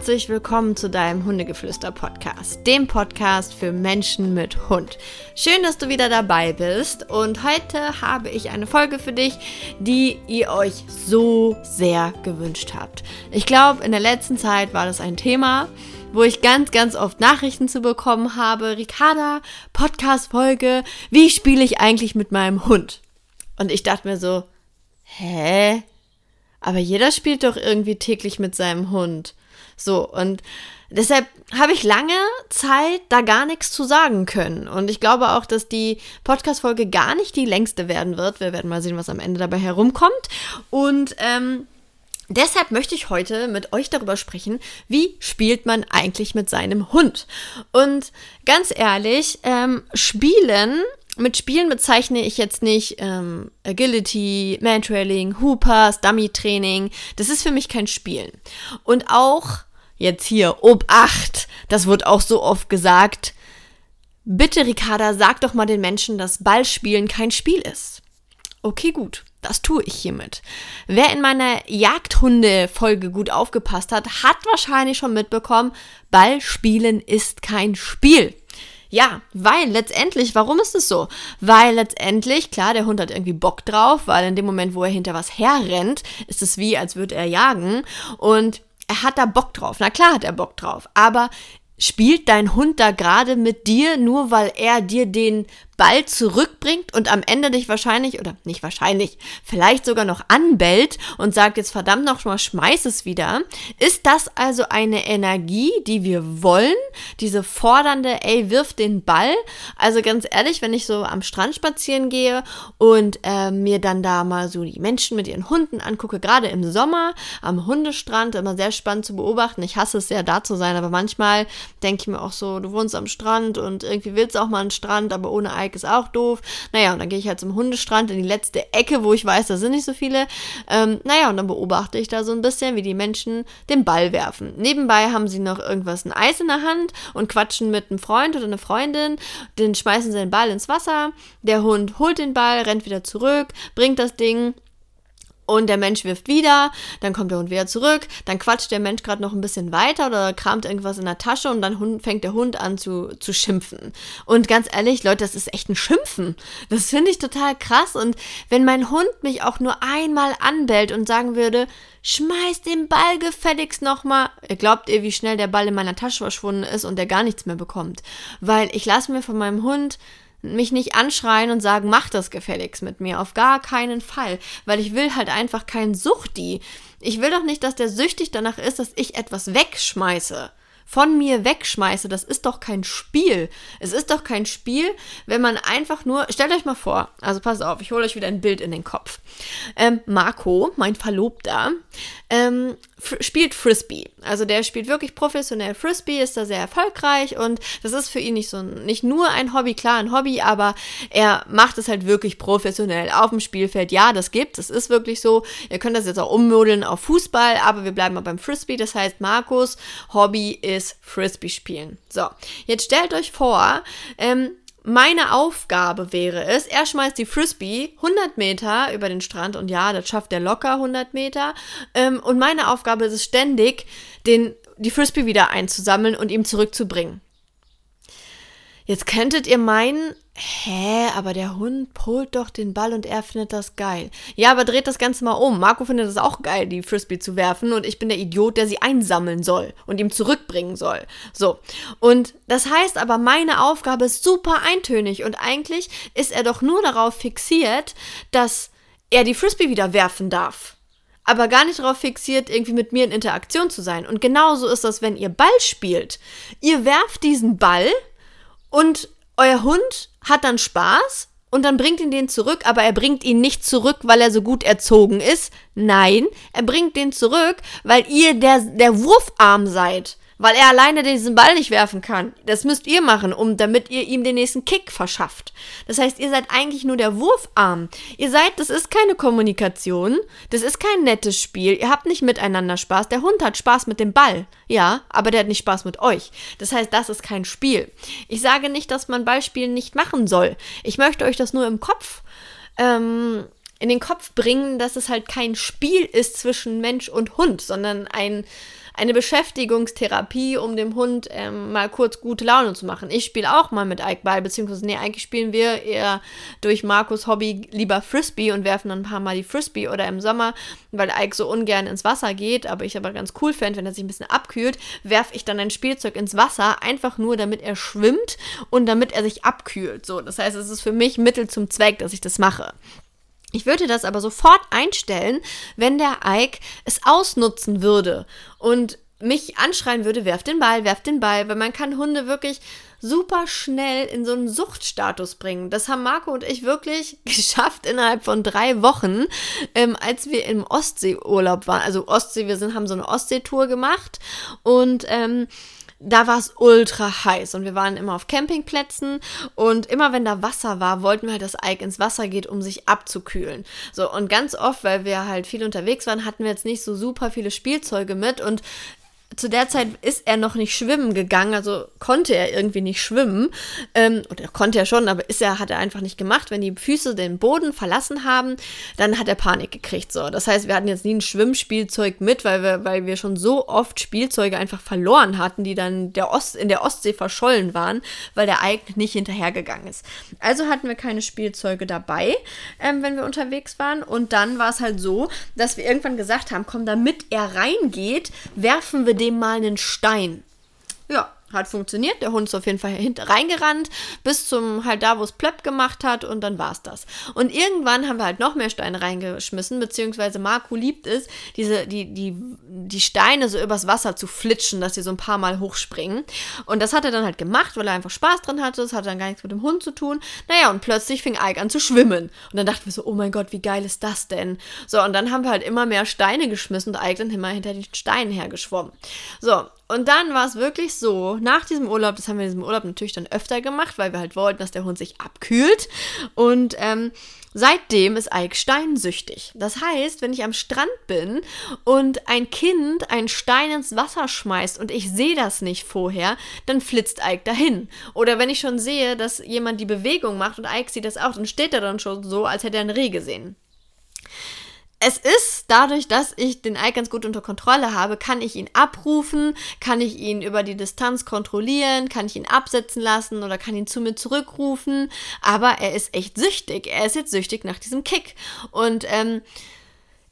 herzlich willkommen zu deinem Hundegeflüster-Podcast, dem Podcast für Menschen mit Hund. Schön, dass du wieder dabei bist und heute habe ich eine Folge für dich, die ihr euch so sehr gewünscht habt. Ich glaube, in der letzten Zeit war das ein Thema, wo ich ganz, ganz oft Nachrichten zu bekommen habe. Ricarda, Podcast-Folge, wie spiele ich eigentlich mit meinem Hund? Und ich dachte mir so, hä? Aber jeder spielt doch irgendwie täglich mit seinem Hund. So, und deshalb habe ich lange Zeit da gar nichts zu sagen können. Und ich glaube auch, dass die Podcast-Folge gar nicht die längste werden wird. Wir werden mal sehen, was am Ende dabei herumkommt. Und ähm, Deshalb möchte ich heute mit euch darüber sprechen, wie spielt man eigentlich mit seinem Hund. Und ganz ehrlich, ähm, Spielen mit Spielen bezeichne ich jetzt nicht ähm, Agility, Mantrailing, Hoopers, Dummy-Training. Das ist für mich kein Spielen. Und auch jetzt hier, Obacht, das wird auch so oft gesagt. Bitte, Ricarda, sag doch mal den Menschen, dass Ballspielen kein Spiel ist. Okay, gut. Das tue ich hiermit. Wer in meiner Jagdhunde-Folge gut aufgepasst hat, hat wahrscheinlich schon mitbekommen, Ballspielen ist kein Spiel. Ja, weil letztendlich, warum ist es so? Weil letztendlich, klar, der Hund hat irgendwie Bock drauf, weil in dem Moment, wo er hinter was herrennt, ist es wie, als würde er jagen und er hat da Bock drauf. Na klar hat er Bock drauf, aber spielt dein Hund da gerade mit dir, nur weil er dir den Ball zurückbringt und am Ende dich wahrscheinlich, oder nicht wahrscheinlich, vielleicht sogar noch anbellt und sagt jetzt verdammt noch mal, schmeiß es wieder. Ist das also eine Energie, die wir wollen? Diese fordernde, ey, wirf den Ball? Also ganz ehrlich, wenn ich so am Strand spazieren gehe und äh, mir dann da mal so die Menschen mit ihren Hunden angucke, gerade im Sommer am Hundestrand, immer sehr spannend zu beobachten. Ich hasse es sehr, da zu sein, aber manchmal denke ich mir auch so, du wohnst am Strand und irgendwie willst auch mal einen Strand, aber ohne Ike ist auch doof. Naja, und dann gehe ich halt zum Hundestrand in die letzte Ecke, wo ich weiß, da sind nicht so viele. Ähm, naja, und dann beobachte ich da so ein bisschen, wie die Menschen den Ball werfen. Nebenbei haben sie noch irgendwas, ein Eis in der Hand und quatschen mit einem Freund oder einer Freundin. Den schmeißen sie den Ball ins Wasser. Der Hund holt den Ball, rennt wieder zurück, bringt das Ding und der Mensch wirft wieder, dann kommt der Hund wieder zurück, dann quatscht der Mensch gerade noch ein bisschen weiter oder kramt irgendwas in der Tasche und dann fängt der Hund an zu, zu schimpfen. Und ganz ehrlich, Leute, das ist echt ein Schimpfen. Das finde ich total krass. Und wenn mein Hund mich auch nur einmal anbellt und sagen würde, schmeiß den Ball gefälligst nochmal. Glaubt ihr, wie schnell der Ball in meiner Tasche verschwunden ist und der gar nichts mehr bekommt? Weil ich lasse mir von meinem Hund mich nicht anschreien und sagen, mach das gefälligst mit mir. Auf gar keinen Fall. Weil ich will halt einfach keinen Suchti. Ich will doch nicht, dass der süchtig danach ist, dass ich etwas wegschmeiße von mir wegschmeiße, das ist doch kein Spiel. Es ist doch kein Spiel, wenn man einfach nur, stellt euch mal vor, also passt auf, ich hole euch wieder ein Bild in den Kopf. Ähm, Marco, mein Verlobter, ähm, spielt Frisbee. Also der spielt wirklich professionell Frisbee, ist da sehr erfolgreich und das ist für ihn nicht so nicht nur ein Hobby, klar ein Hobby, aber er macht es halt wirklich professionell auf dem Spielfeld. Ja, das gibt, es ist wirklich so. Ihr könnt das jetzt auch ummodeln auf Fußball, aber wir bleiben mal beim Frisbee. Das heißt, Markus Hobby ist Frisbee spielen. So, jetzt stellt euch vor, ähm, meine Aufgabe wäre es, er schmeißt die Frisbee 100 Meter über den Strand und ja, das schafft er locker 100 Meter. Ähm, und meine Aufgabe ist es ständig, den, die Frisbee wieder einzusammeln und ihm zurückzubringen. Jetzt könntet ihr meinen, hä, aber der Hund polt doch den Ball und er findet das geil. Ja, aber dreht das Ganze mal um. Marco findet es auch geil, die Frisbee zu werfen und ich bin der Idiot, der sie einsammeln soll und ihm zurückbringen soll. So. Und das heißt aber, meine Aufgabe ist super eintönig und eigentlich ist er doch nur darauf fixiert, dass er die Frisbee wieder werfen darf aber gar nicht darauf fixiert, irgendwie mit mir in Interaktion zu sein. Und genauso ist das, wenn ihr Ball spielt. Ihr werft diesen Ball und euer Hund hat dann Spaß und dann bringt ihn den zurück, aber er bringt ihn nicht zurück, weil er so gut erzogen ist. Nein, er bringt den zurück, weil ihr der, der Wurfarm seid weil er alleine diesen Ball nicht werfen kann. Das müsst ihr machen, um damit ihr ihm den nächsten Kick verschafft. Das heißt, ihr seid eigentlich nur der Wurfarm. Ihr seid, das ist keine Kommunikation, das ist kein nettes Spiel. Ihr habt nicht miteinander Spaß. Der Hund hat Spaß mit dem Ball, ja, aber der hat nicht Spaß mit euch. Das heißt, das ist kein Spiel. Ich sage nicht, dass man Ballspielen nicht machen soll. Ich möchte euch das nur im Kopf ähm, in den Kopf bringen, dass es halt kein Spiel ist zwischen Mensch und Hund, sondern ein eine Beschäftigungstherapie, um dem Hund ähm, mal kurz gute Laune zu machen. Ich spiele auch mal mit Ike Ball, beziehungsweise, nee, eigentlich spielen wir eher durch Markus Hobby lieber Frisbee und werfen dann ein paar Mal die Frisbee oder im Sommer, weil Ike so ungern ins Wasser geht, aber ich aber ganz cool fände, wenn er sich ein bisschen abkühlt, werfe ich dann ein Spielzeug ins Wasser, einfach nur damit er schwimmt und damit er sich abkühlt. So, das heißt, es ist für mich Mittel zum Zweck, dass ich das mache. Ich würde das aber sofort einstellen, wenn der Ike es ausnutzen würde und mich anschreien würde, werf den Ball, werf den Ball, weil man kann Hunde wirklich super schnell in so einen Suchtstatus bringen. Das haben Marco und ich wirklich geschafft innerhalb von drei Wochen, ähm, als wir im Ostseeurlaub waren. Also Ostsee, wir sind, haben so eine Ostseetour gemacht und ähm, da war es ultra heiß und wir waren immer auf Campingplätzen und immer wenn da Wasser war, wollten wir halt, dass Ike ins Wasser geht, um sich abzukühlen. So und ganz oft, weil wir halt viel unterwegs waren, hatten wir jetzt nicht so super viele Spielzeuge mit und zu der Zeit ist er noch nicht schwimmen gegangen, also konnte er irgendwie nicht schwimmen. Ähm, oder konnte er schon, aber ist er, hat er einfach nicht gemacht. Wenn die Füße den Boden verlassen haben, dann hat er Panik gekriegt. So. Das heißt, wir hatten jetzt nie ein Schwimmspielzeug mit, weil wir, weil wir schon so oft Spielzeuge einfach verloren hatten, die dann der Ost, in der Ostsee verschollen waren, weil der Ike nicht hinterhergegangen ist. Also hatten wir keine Spielzeuge dabei, ähm, wenn wir unterwegs waren. Und dann war es halt so, dass wir irgendwann gesagt haben, komm, damit er reingeht, werfen wir dem mal einen Stein. Ja, hat funktioniert. Der Hund ist auf jeden Fall reingerannt, bis zum halt da, wo es plöpp gemacht hat und dann war es das. Und irgendwann haben wir halt noch mehr Steine reingeschmissen, beziehungsweise Marco liebt es, diese, die, die, die Steine so übers Wasser zu flitschen, dass sie so ein paar Mal hochspringen. Und das hat er dann halt gemacht, weil er einfach Spaß dran hatte. Das hatte dann gar nichts mit dem Hund zu tun. Naja, und plötzlich fing Ike an zu schwimmen. Und dann dachten wir so, oh mein Gott, wie geil ist das denn? So, und dann haben wir halt immer mehr Steine geschmissen und Ike dann immer hinter den Steinen hergeschwommen. So, und dann war es wirklich so, nach diesem Urlaub, das haben wir in diesem Urlaub natürlich dann öfter gemacht, weil wir halt wollten, dass der Hund sich abkühlt. Und ähm, seitdem ist Ike steinsüchtig. Das heißt, wenn ich am Strand bin und ein Kind einen Stein ins Wasser schmeißt und ich sehe das nicht vorher, dann flitzt Ike dahin. Oder wenn ich schon sehe, dass jemand die Bewegung macht und Ike sieht das auch, dann steht er dann schon so, als hätte er ein Reh gesehen es ist dadurch, dass ich den Ike ganz gut unter Kontrolle habe, kann ich ihn abrufen, kann ich ihn über die Distanz kontrollieren, kann ich ihn absetzen lassen oder kann ihn zu mir zurückrufen. Aber er ist echt süchtig. Er ist jetzt süchtig nach diesem Kick. Und ähm,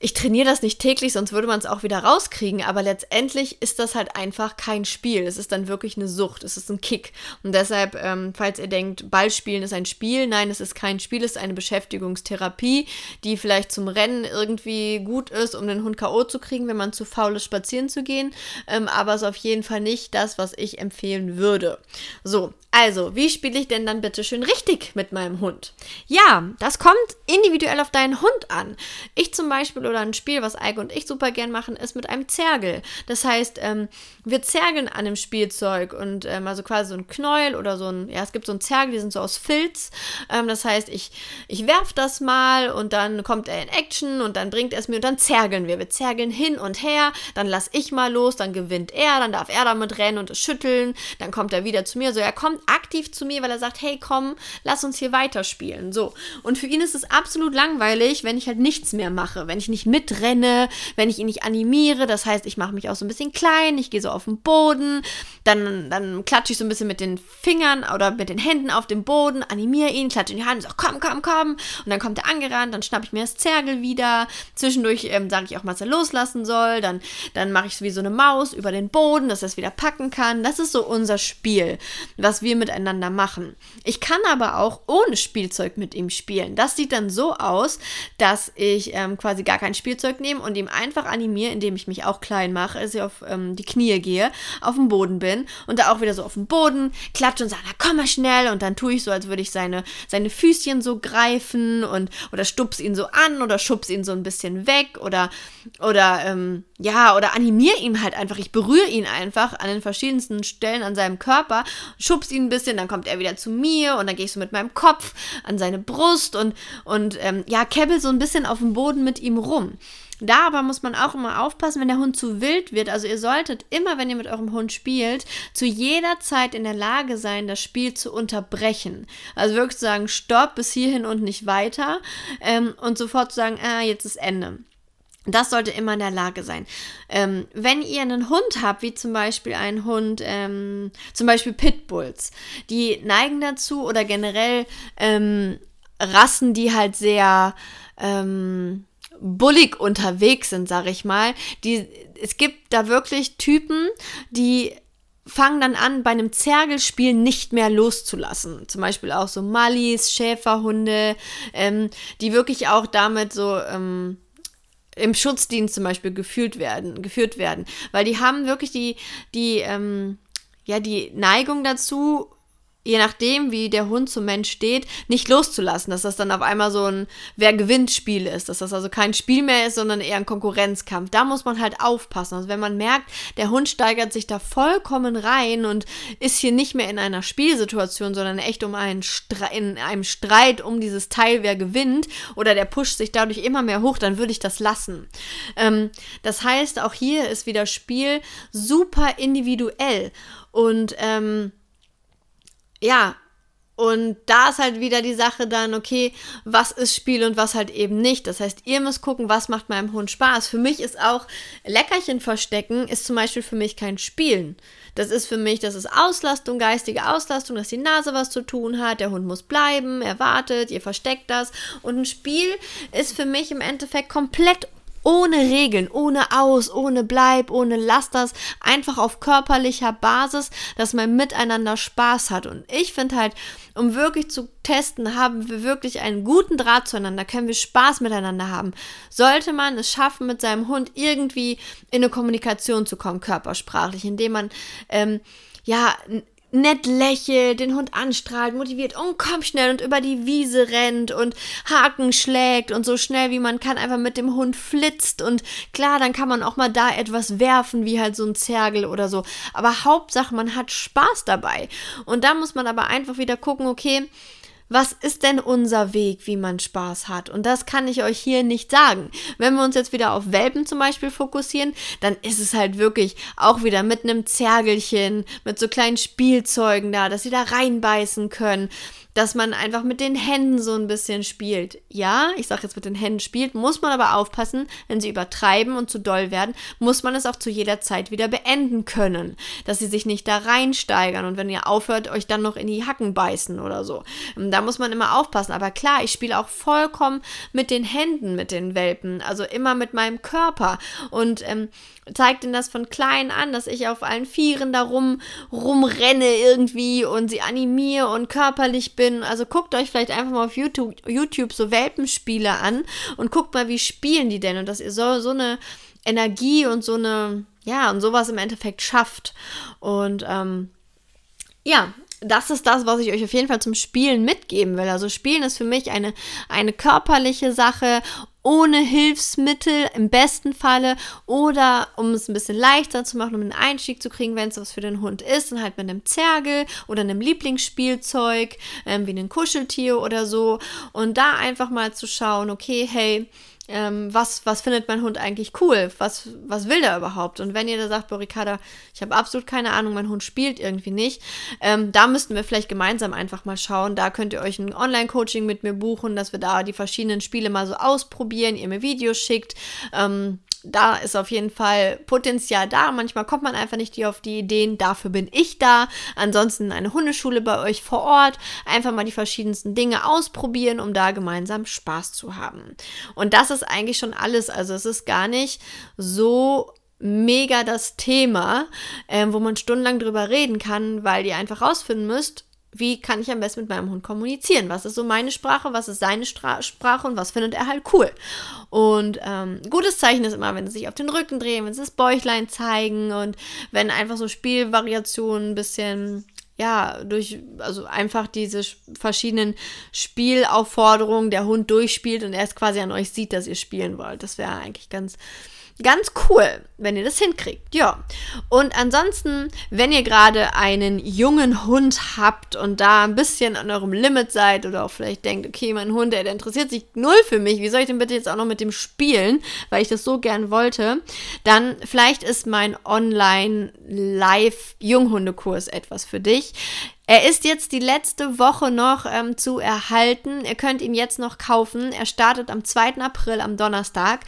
ich trainiere das nicht täglich, sonst würde man es auch wieder rauskriegen, aber letztendlich ist das halt einfach kein Spiel. Es ist dann wirklich eine Sucht, es ist ein Kick. Und deshalb, ähm, falls ihr denkt, Ballspielen ist ein Spiel, nein, es ist kein Spiel, es ist eine Beschäftigungstherapie, die vielleicht zum Rennen irgendwie gut ist, um den Hund K.O. zu kriegen, wenn man zu faul ist, spazieren zu gehen. Ähm, aber es ist auf jeden Fall nicht das, was ich empfehlen würde. So, also, wie spiele ich denn dann bitte schön richtig mit meinem Hund? Ja, das kommt individuell auf deinen Hund an. Ich zum Beispiel oder ein Spiel, was Eike und ich super gern machen, ist mit einem Zergel. Das heißt, ähm, wir zergeln an dem Spielzeug und ähm, also quasi so ein Knäuel oder so ein, ja, es gibt so ein Zergel, die sind so aus Filz. Ähm, das heißt, ich, ich werf das mal und dann kommt er in Action und dann bringt er es mir und dann zergeln wir. Wir zergeln hin und her, dann lass ich mal los, dann gewinnt er, dann darf er damit rennen und es schütteln, dann kommt er wieder zu mir. So, er kommt aktiv zu mir, weil er sagt, hey, komm, lass uns hier weiterspielen. So. Und für ihn ist es absolut langweilig, wenn ich halt nichts mehr mache, wenn ich nicht mitrenne, wenn ich ihn nicht animiere. Das heißt, ich mache mich auch so ein bisschen klein, ich gehe so auf den Boden, dann, dann klatsche ich so ein bisschen mit den Fingern oder mit den Händen auf den Boden, animiere ihn, klatsche in die Hand, sage, komm, komm, komm. Und dann kommt er angerannt, dann schnappe ich mir das Zergel wieder. Zwischendurch ähm, sage ich auch mal, dass er loslassen soll. Dann, dann mache ich es wie so eine Maus über den Boden, dass er es wieder packen kann. Das ist so unser Spiel, was wir wir miteinander machen. Ich kann aber auch ohne Spielzeug mit ihm spielen. Das sieht dann so aus, dass ich ähm, quasi gar kein Spielzeug nehme und ihm einfach animiere, indem ich mich auch klein mache, also auf ähm, die Knie gehe, auf dem Boden bin und da auch wieder so auf dem Boden klatsche und sage, na komm mal schnell. Und dann tue ich so, als würde ich seine, seine Füßchen so greifen und oder stups ihn so an oder schubs ihn so ein bisschen weg oder oder ähm, ja, oder animiere ihn halt einfach. Ich berühre ihn einfach an den verschiedensten Stellen an seinem Körper, schubs ihn ein bisschen, dann kommt er wieder zu mir und dann gehe ich so mit meinem Kopf an seine Brust und, und ähm, ja, kebbel so ein bisschen auf dem Boden mit ihm rum. Da aber muss man auch immer aufpassen, wenn der Hund zu wild wird. Also ihr solltet immer, wenn ihr mit eurem Hund spielt, zu jeder Zeit in der Lage sein, das Spiel zu unterbrechen. Also wirklich zu sagen, stopp bis hierhin und nicht weiter. Ähm, und sofort zu sagen, ah, jetzt ist Ende. Das sollte immer in der Lage sein. Ähm, wenn ihr einen Hund habt, wie zum Beispiel ein Hund, ähm, zum Beispiel Pitbulls, die neigen dazu oder generell ähm, Rassen, die halt sehr ähm, bullig unterwegs sind, sag ich mal. Die, es gibt da wirklich Typen, die fangen dann an, bei einem Zergelspiel nicht mehr loszulassen. Zum Beispiel auch so Mallis, Schäferhunde, ähm, die wirklich auch damit so ähm, im Schutzdienst zum Beispiel geführt werden, geführt werden. Weil die haben wirklich die, die, ähm, ja, die Neigung dazu, je nachdem, wie der Hund zum Mensch steht, nicht loszulassen, dass das dann auf einmal so ein Wer gewinnt Spiel ist, dass das also kein Spiel mehr ist, sondern eher ein Konkurrenzkampf. Da muss man halt aufpassen. Also wenn man merkt, der Hund steigert sich da vollkommen rein und ist hier nicht mehr in einer Spielsituation, sondern echt um einen Stre in einem Streit um dieses Teil, wer gewinnt, oder der pusht sich dadurch immer mehr hoch, dann würde ich das lassen. Ähm, das heißt, auch hier ist wieder Spiel super individuell und ähm, ja, und da ist halt wieder die Sache dann, okay, was ist Spiel und was halt eben nicht. Das heißt, ihr müsst gucken, was macht meinem Hund Spaß. Für mich ist auch Leckerchen verstecken, ist zum Beispiel für mich kein Spielen. Das ist für mich, das ist Auslastung, geistige Auslastung, dass die Nase was zu tun hat, der Hund muss bleiben, er wartet, ihr versteckt das. Und ein Spiel ist für mich im Endeffekt komplett ohne Regeln, ohne Aus, ohne Bleib, ohne Lasters, einfach auf körperlicher Basis, dass man miteinander Spaß hat. Und ich finde halt, um wirklich zu testen, haben wir wirklich einen guten Draht zueinander, können wir Spaß miteinander haben. Sollte man es schaffen, mit seinem Hund irgendwie in eine Kommunikation zu kommen, körpersprachlich, indem man ähm, ja nett lächelt, den Hund anstrahlt, motiviert und komm schnell und über die Wiese rennt und Haken schlägt und so schnell wie man kann einfach mit dem Hund flitzt und klar, dann kann man auch mal da etwas werfen, wie halt so ein Zergel oder so. Aber Hauptsache, man hat Spaß dabei. Und da muss man aber einfach wieder gucken, okay, was ist denn unser Weg, wie man Spaß hat? Und das kann ich euch hier nicht sagen. Wenn wir uns jetzt wieder auf Welpen zum Beispiel fokussieren, dann ist es halt wirklich auch wieder mit einem Zergelchen, mit so kleinen Spielzeugen da, dass sie da reinbeißen können dass man einfach mit den Händen so ein bisschen spielt. Ja, ich sage jetzt mit den Händen spielt, muss man aber aufpassen, wenn sie übertreiben und zu doll werden, muss man es auch zu jeder Zeit wieder beenden können, dass sie sich nicht da reinsteigern und wenn ihr aufhört, euch dann noch in die Hacken beißen oder so. Ähm, da muss man immer aufpassen. Aber klar, ich spiele auch vollkommen mit den Händen mit den Welpen, also immer mit meinem Körper und ähm, zeigt ihnen das von klein an, dass ich auf allen Vieren da rum, rumrenne irgendwie und sie animiere und körperlich bin. Also guckt euch vielleicht einfach mal auf YouTube, YouTube so Welpenspiele an und guckt mal, wie spielen die denn und dass ihr so, so eine Energie und so eine, ja, und sowas im Endeffekt schafft. Und ähm, ja, das ist das, was ich euch auf jeden Fall zum Spielen mitgeben will. Also Spielen ist für mich eine, eine körperliche Sache ohne Hilfsmittel im besten Falle oder um es ein bisschen leichter zu machen, um einen Einstieg zu kriegen, wenn es was für den Hund ist, dann halt mit einem Zergel oder einem Lieblingsspielzeug, ähm, wie einem Kuscheltier oder so und da einfach mal zu schauen, okay, hey, ähm, was, was findet mein Hund eigentlich cool? Was, was will der überhaupt? Und wenn ihr da sagt, boah, Ricarda, ich habe absolut keine Ahnung, mein Hund spielt irgendwie nicht, ähm, da müssten wir vielleicht gemeinsam einfach mal schauen. Da könnt ihr euch ein Online-Coaching mit mir buchen, dass wir da die verschiedenen Spiele mal so ausprobieren, ihr mir Videos schickt. Ähm, da ist auf jeden Fall Potenzial da. Manchmal kommt man einfach nicht auf die Ideen. Dafür bin ich da. Ansonsten eine Hundeschule bei euch vor Ort. Einfach mal die verschiedensten Dinge ausprobieren, um da gemeinsam Spaß zu haben. Und das ist eigentlich schon alles. Also es ist gar nicht so mega das Thema, äh, wo man stundenlang drüber reden kann, weil ihr einfach rausfinden müsst, wie kann ich am besten mit meinem Hund kommunizieren? Was ist so meine Sprache, was ist seine Stra Sprache und was findet er halt cool? Und ähm, gutes Zeichen ist immer, wenn sie sich auf den Rücken drehen, wenn sie das Bäuchlein zeigen und wenn einfach so Spielvariationen ein bisschen ja, durch, also einfach diese verschiedenen Spielaufforderungen der Hund durchspielt und erst quasi an euch sieht, dass ihr spielen wollt. Das wäre eigentlich ganz, Ganz cool, wenn ihr das hinkriegt. Ja. Und ansonsten, wenn ihr gerade einen jungen Hund habt und da ein bisschen an eurem Limit seid oder auch vielleicht denkt, okay, mein Hund, der, der interessiert sich null für mich, wie soll ich denn bitte jetzt auch noch mit dem spielen, weil ich das so gern wollte, dann vielleicht ist mein Online-Live-Junghundekurs etwas für dich. Er ist jetzt die letzte Woche noch ähm, zu erhalten. Ihr könnt ihn jetzt noch kaufen. Er startet am 2. April, am Donnerstag.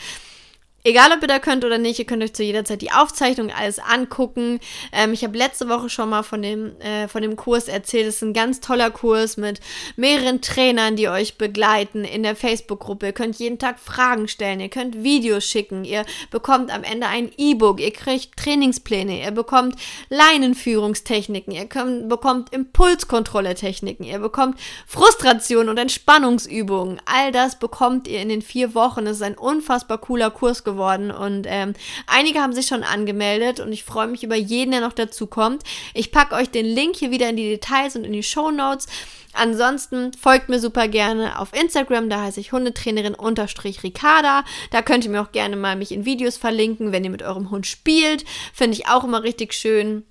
Egal, ob ihr da könnt oder nicht, ihr könnt euch zu jeder Zeit die Aufzeichnung alles angucken. Ähm, ich habe letzte Woche schon mal von dem, äh, von dem Kurs erzählt. Es ist ein ganz toller Kurs mit mehreren Trainern, die euch begleiten in der Facebook-Gruppe. Ihr könnt jeden Tag Fragen stellen, ihr könnt Videos schicken, ihr bekommt am Ende ein E-Book, ihr kriegt Trainingspläne, ihr bekommt Leinenführungstechniken, ihr könnt, bekommt Impulskontrolle-Techniken, ihr bekommt Frustration und Entspannungsübungen. All das bekommt ihr in den vier Wochen. Es ist ein unfassbar cooler Kurs geworden geworden und ähm, einige haben sich schon angemeldet und ich freue mich über jeden, der noch dazu kommt. Ich packe euch den Link hier wieder in die Details und in die Show Notes. Ansonsten folgt mir super gerne auf Instagram, da heiße ich Hundetrainerin unterstrich Ricarda. Da könnt ihr mir auch gerne mal mich in Videos verlinken, wenn ihr mit eurem Hund spielt. Finde ich auch immer richtig schön.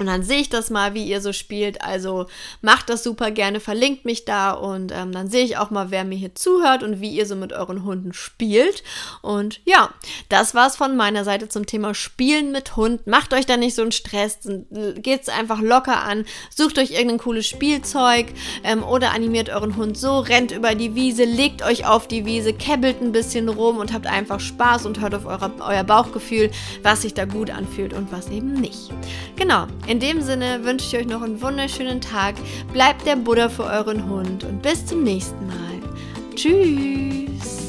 Und dann sehe ich das mal, wie ihr so spielt. Also macht das super gerne, verlinkt mich da und ähm, dann sehe ich auch mal, wer mir hier zuhört und wie ihr so mit euren Hunden spielt. Und ja, das war's von meiner Seite zum Thema Spielen mit Hund. Macht euch da nicht so einen Stress, geht's einfach locker an, sucht euch irgendein cooles Spielzeug ähm, oder animiert euren Hund so, rennt über die Wiese, legt euch auf die Wiese, kebbelt ein bisschen rum und habt einfach Spaß und hört auf eure, euer Bauchgefühl, was sich da gut anfühlt und was eben nicht. Genau. In dem Sinne wünsche ich euch noch einen wunderschönen Tag. Bleibt der Buddha für euren Hund und bis zum nächsten Mal. Tschüss.